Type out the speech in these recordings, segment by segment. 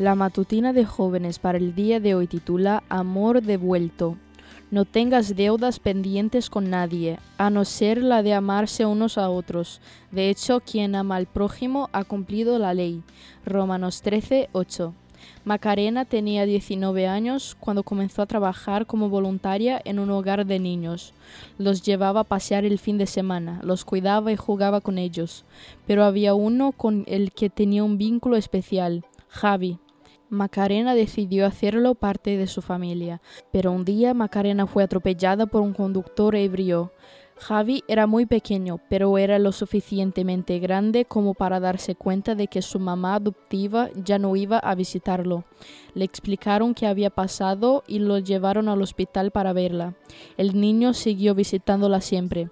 La matutina de jóvenes para el día de hoy titula Amor devuelto. No tengas deudas pendientes con nadie, a no ser la de amarse unos a otros. De hecho, quien ama al prójimo ha cumplido la ley. Romanos 13, 8. Macarena tenía 19 años cuando comenzó a trabajar como voluntaria en un hogar de niños. Los llevaba a pasear el fin de semana, los cuidaba y jugaba con ellos. Pero había uno con el que tenía un vínculo especial, Javi, Macarena decidió hacerlo parte de su familia, pero un día Macarena fue atropellada por un conductor ebrio. Javi era muy pequeño, pero era lo suficientemente grande como para darse cuenta de que su mamá adoptiva ya no iba a visitarlo. Le explicaron qué había pasado y lo llevaron al hospital para verla. El niño siguió visitándola siempre.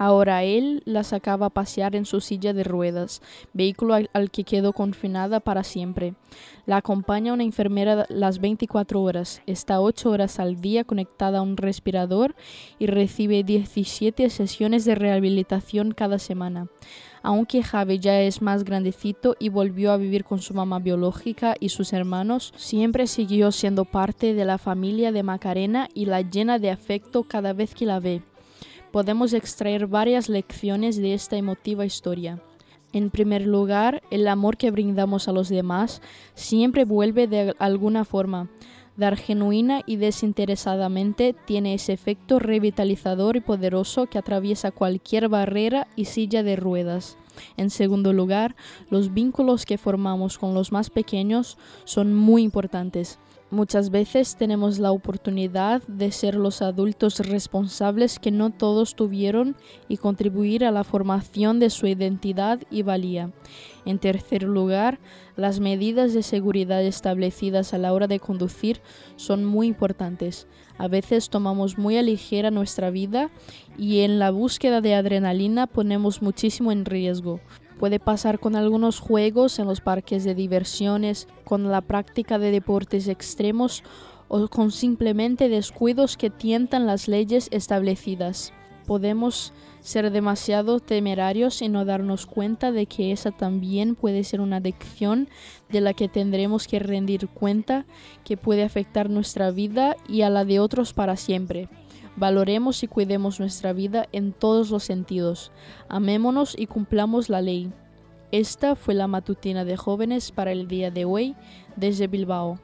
Ahora él la sacaba a pasear en su silla de ruedas, vehículo al, que quedó confinada para siempre. La acompaña una enfermera las 24 horas, está 8 horas al día conectada a un respirador y recibe 17 sesiones de rehabilitación cada semana. Aunque Javi ya es más grandecito y volvió a vivir con su mamá biológica y sus hermanos, siempre siguió siendo parte de la familia de Macarena y la llena de afecto cada vez que la ve podemos extraer varias lecciones de esta emotiva historia. En primer lugar, el amor que brindamos a los demás siempre vuelve de alguna forma. Dar genuina y desinteresadamente tiene ese efecto revitalizador y poderoso que atraviesa cualquier barrera y silla de ruedas. En segundo lugar, los vínculos que formamos con los más pequeños son muy importantes. Muchas veces tenemos la oportunidad de ser los adultos responsables que no todos tuvieron y contribuir a la formación de su identidad y valía. En tercer lugar, las medidas de seguridad establecidas a la hora de conducir son muy importantes. A veces tomamos muy a ligera nuestra vida y en la búsqueda de adrenalina ponemos muchísimo en riesgo. Puede pasar con algunos juegos en los parques de diversiones, con la práctica de deportes extremos o con simplemente descuidos que tientan las leyes establecidas. Podemos ser demasiado temerarios y no darnos cuenta de que esa también puede ser una adicción de la que tendremos que rendir cuenta que puede afectar nuestra vida y a la de otros para siempre. Valoremos y cuidemos nuestra vida en todos los sentidos. Amémonos y cumplamos la ley. Esta fue la matutina de jóvenes para el día de hoy desde Bilbao.